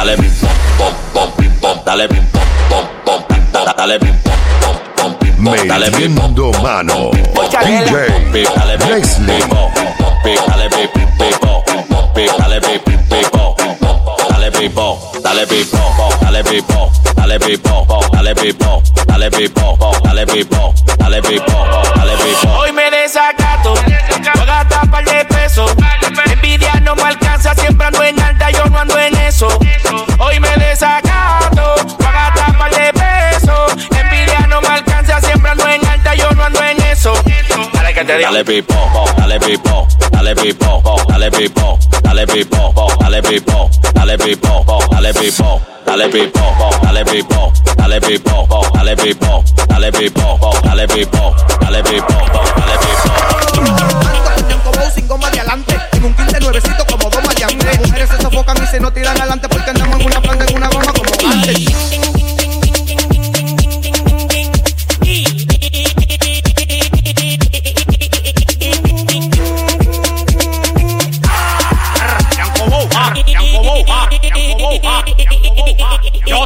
dale pim pom pom pim pom, dale pim pom pom pom pim pom, dale pim pom pom pom pim pom, dale pim pom Metiendo mano. dale DJ dale Leslie. dale dale dale dale pipo, dale pipo, dale pipo, dale pipo, dale pipo, dale pipo, dale pipo, dale pipo, dale pipo. Hoy me desacato, te. Dale pipo, dale pipo, dale pipo, dale pipo, dale pipo, dale pipo, dale pipo, dale pipo, dale pipo, dale pipo, dale pipo, dale pipo, dale pipo, dale pipo, dale pipo, dale pipo. como sin goma de adelante. En un 15 nuevecito como dos. Las mujeres se sofocan y se no tiran adelante porque andamos en una planta en una goma Yo,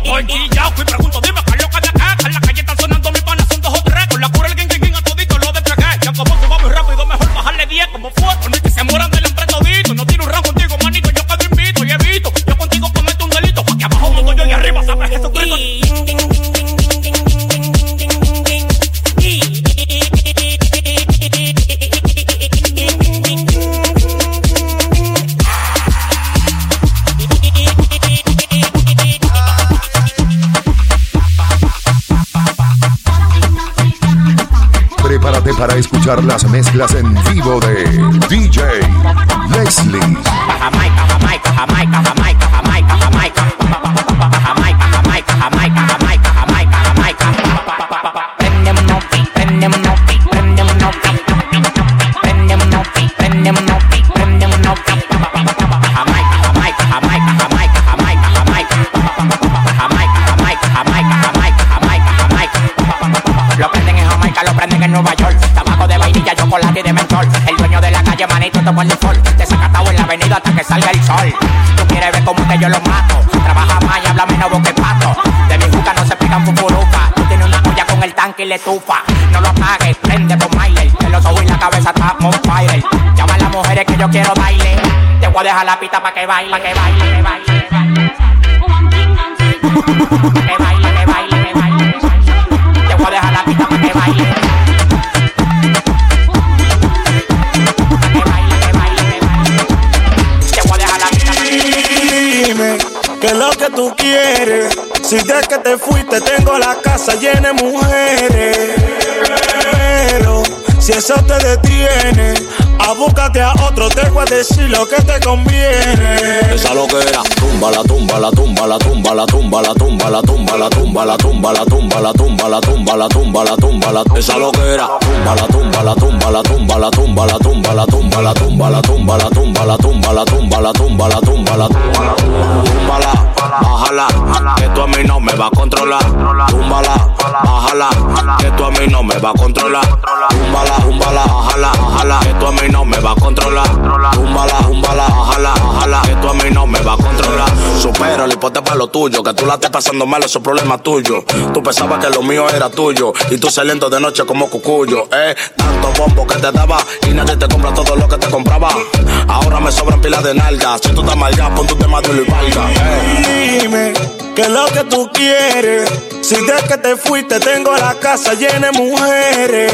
escuchar las mezclas en Desacatado en la avenida hasta que salga el sol. Tú quieres ver cómo que yo lo mato. Trabaja más y habla menos que pato. De mi juca no se pican fufuruca. Tú tienes una olla con el tanque y le tufa. No lo apagues, prende con Miley. En los ojos y la cabeza está on fire. Llama a las mujeres que yo quiero baile. Te voy a dejar la pista para que baile, pa' que baile, que baile, que baile. Que baile, que baile, que. Te voy a dejar la pista para que baile. Si desde que te fuiste tengo la casa llena de mujeres. Pero si eso te detiene, abúscate a otro, te voy a decir lo que te conviene. Esa lo que era, tumba la tumba, la tumba, la tumba, la tumba, la tumba, la tumba, la tumba, la tumba, la tumba, la tumba, la tumba, la tumba, la tumba, la esa lo que era, tumba la tumba, la tumba, la tumba, la tumba, la tumba, la tumba, la tumba, la tumba, la tumba, la tumba, la tumba, la tumba, la tumba, la tumba, túmbala, bájala, que tú a mí no me va a controlar, túmbala, bájala, que tú a mí no me va a controlar, túmbala, túmbala, bájala, bájala, que tú a mí no me va a controlar, túmbala, túmbala, bájala, bájala, que tú a mí no me va a controlar, supera y ponte para lo tuyo, que tú la estés pasando mal, eso es problema tuyo, tú pensabas que lo mío era tuyo, y tú saliendo de noche como cucuyo, eh, tanto bombo que te daba, y nadie te compra todo lo que te compraba, ahora me sobran pilas de nalgas, si tú estás mal ya, pon tu tema duro y valga, eh. Dime qué es lo que tú quieres. Si desde que te fuiste tengo la casa llena de mujeres.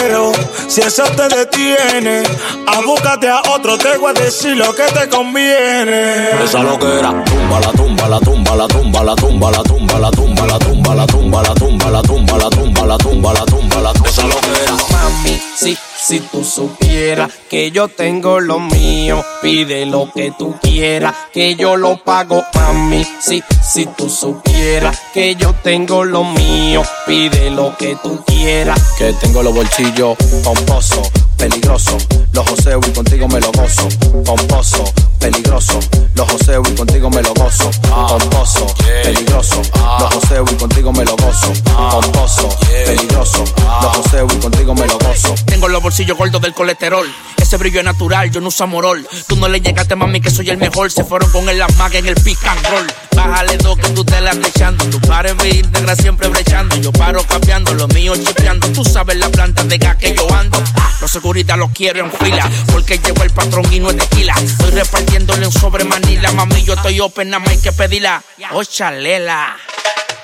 Pero si eso te detiene, abúscate a otro, te voy a decir lo que te conviene. Esa lo que era, tumba la tumba, la tumba, la tumba, la tumba, la tumba, la tumba, la tumba, la tumba, la tumba, la tumba, la tumba, la tumba, la tumba, la si, si tú supieras que yo tengo lo mío, pide lo que tú quieras, que yo lo pago, mami. Si, si tú supieras que yo tengo lo mío, pide lo que tú quieras. Que tengo los bolsillos pomposos, peligroso. Los joseo y contigo me lo gozo. Pomposo, peligroso. Los joseo y contigo me lo gozo. Pomposo, peligroso. Los joseo y contigo me lo gozo. Pomposo, peligroso. Los joseo contigo me lo gozo. Los bolsillos gordos del colesterol. Ese brillo es natural, yo no uso amorol. Tú no le llegaste, mami, que soy el mejor. Se fueron con el amague en el pick and roll. Bájale dos que tú te la echando. Tu par en mi íntegra siempre brechando. Yo paro cambiando, lo mío chipeando. Tú sabes la planta de gas que yo ando. Los seguridad los quiero en fila. Porque llegó el patrón y no es tequila. Estoy repartiéndole un sobre manila. Mami, yo estoy open, nada más hay que pedirla. Oh, chalela.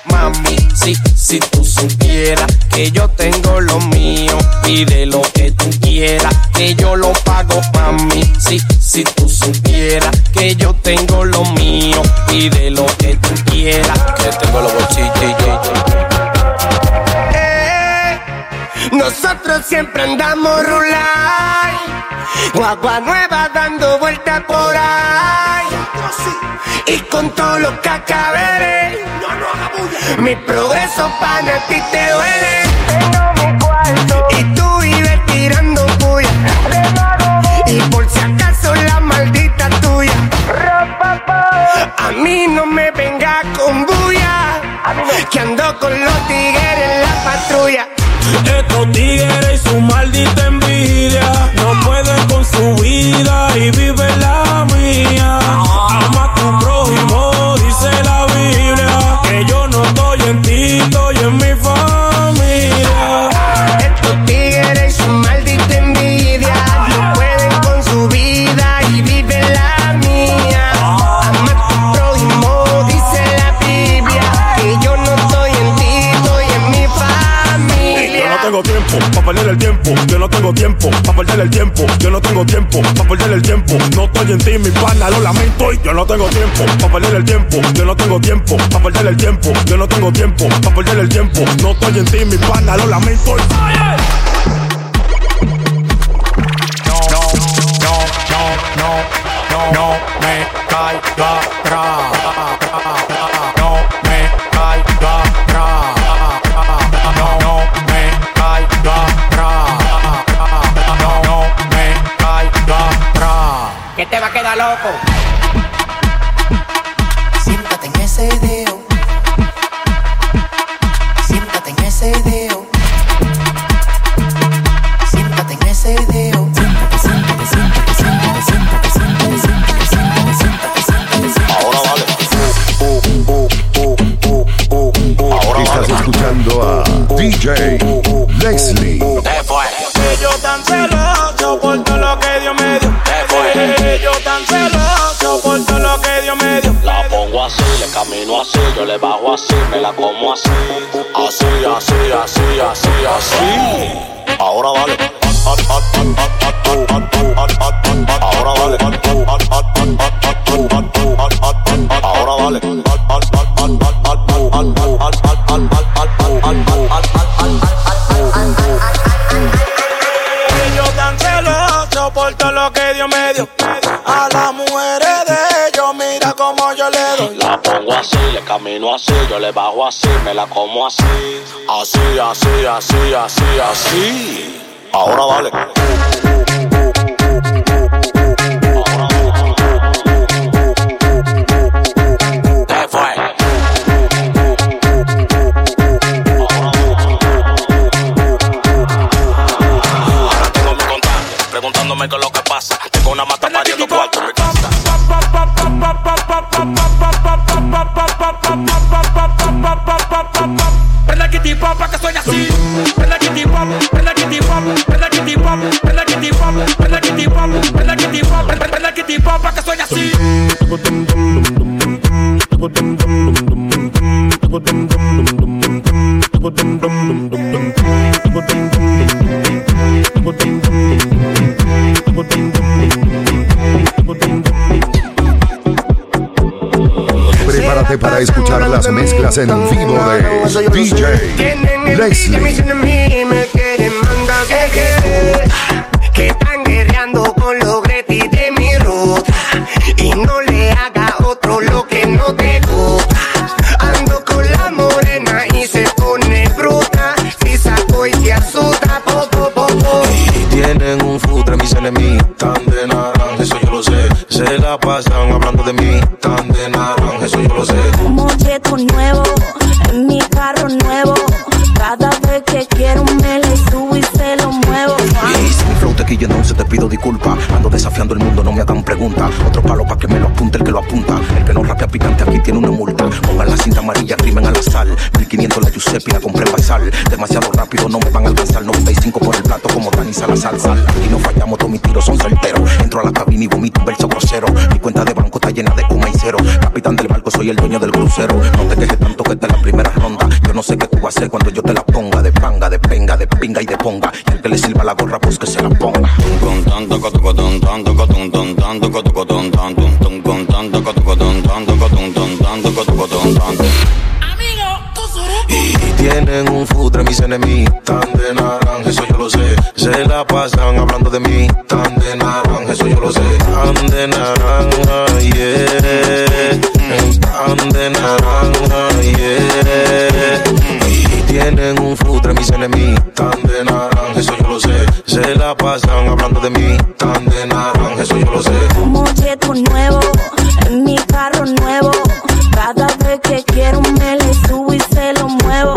Mami, si, si tú supieras que yo tengo lo mío, pide lo que tú quieras, que yo lo pago, mami. Si, si tú supieras que yo tengo lo mío, pide lo que tú quieras, Que tengo los bolsillos. Eh, Nosotros siempre andamos rular, guagua nueva dando vueltas por ahí. Y con todos los cacaberes, mi progreso para ti te duele. Y tú vives tirando puya. Y por si acaso la maldita tuya. A mí no me venga con bulla. Que ando con los tigres en la patrulla. Estos tigres y su maldita perder el tiempo. Yo no tengo tiempo para perder el tiempo. Yo no tengo tiempo para perder el tiempo. No estoy en ti, mi pana, lo lamento. Y yo no tengo tiempo para perder el tiempo. Yo no tengo tiempo para perder el tiempo. Yo no tengo tiempo para perder el tiempo. No estoy en ti, mi pana, lo lamento. No así, le camino así, yo le bajo así, me la como así. Así, así, así, así, así. Ahora vale. Ahora vale. Ahora vale. Ellos tan celosos por todo lo que Dios me dio. Pongo así, le camino así, yo le bajo así, me la como así. Así, así, así, así, así. Ahora contacto, preguntándome qué es lo que pasa. Tengo una mata Prepárate para escuchar las mezclas en vivo de DJ Leslie. 1500 la Giuseppe, la compré en Basal. Demasiado rápido, no me van a alcanzar. 95 por el plato como Dani Salazar. Sal. Aquí no fallamos, todos mis tiros son certeros. Entro a la cabina y vomito un verso grosero. Mi cuenta de banco está llena de coma y cero. Capitán del barco, soy el dueño del crucero. No te quejes tanto que esta es la primera ronda. Yo no sé qué tú vas a hacer cuando yo te la ponga. De panga, de penga, de pinga y de ponga. Y el que le sirva la gorra, pues que se la ponga. Tienen un futre mis enemigos, tan de naranja, eso yo lo sé. Se la pasan hablando de mí, tan de naranja, eso yo lo sé. Tan de naranja, yeah. Tan de naranja, yeah. Y tienen un futre mis enemigos, tan de naranja, eso yo lo sé. Se la pasan hablando de mí, tan de naranja, eso yo lo sé. Un molleto nuevo, quiero me le subo y se lo muevo.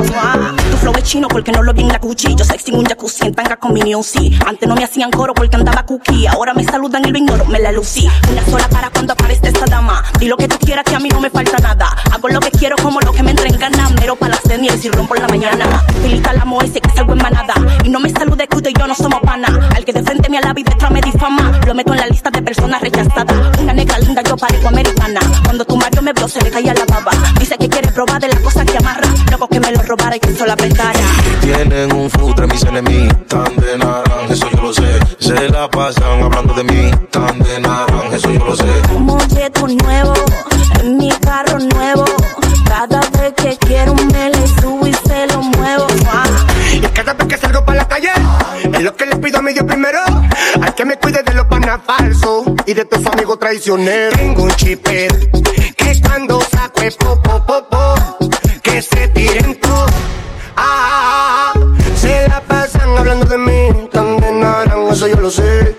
Tu flow es chino porque no lo vi en la Gucci. Yo sexy en un jacuzzi en tanga con mi music. Antes no me hacían coro porque andaba cookie. Ahora me saludan y lo ignoro, me la lucí. Una sola para cuando aparezca esta dama. Di lo que tú quieras que a mí no me falta nada. Hago lo que quiero como lo que me entra en gana. Mero para las series y rompo en la mañana. Filita la moese que salgo en manada. Y no me salude que y yo no somos pana. Al que de frente me alaba y detrás me difama. Lo meto en la lista de personas rechazadas. Una negra linda, yo parezco americana. Cuando marido me vio, se le caía la baba. Dice que quiere probar de las cosas que amarra. Loco que me lo robara y que eso la apretara. Tienen un futre mis enemigos, tan de naranja, eso yo lo sé. Se la pasan hablando de mí, tan de naranja, eso yo lo sé. Un molleto nuevo, en mi carro nuevo. Cada vez que quiero me le subo y se lo muevo. Y cada vez que salgo para la calle, es lo que le pido a mi Dios primero. Hay que me cuide de los panas falsos y de tus amigos traicioneros. Tengo un chipper cuando saco es po, po, po, po, que se tiren todo. Ah, se la pasan hablando de mí, tan de eso yo lo sé.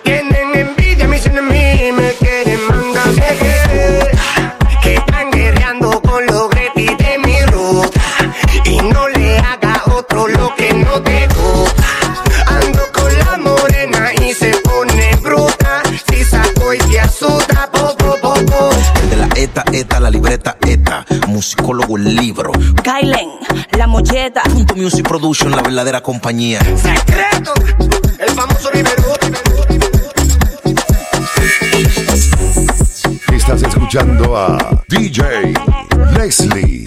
Musicólogo, el libro. Kylen, la molleta. Punto Music Production, la verdadera compañía. Secreto, el famoso Rivero. Estás escuchando a DJ Leslie.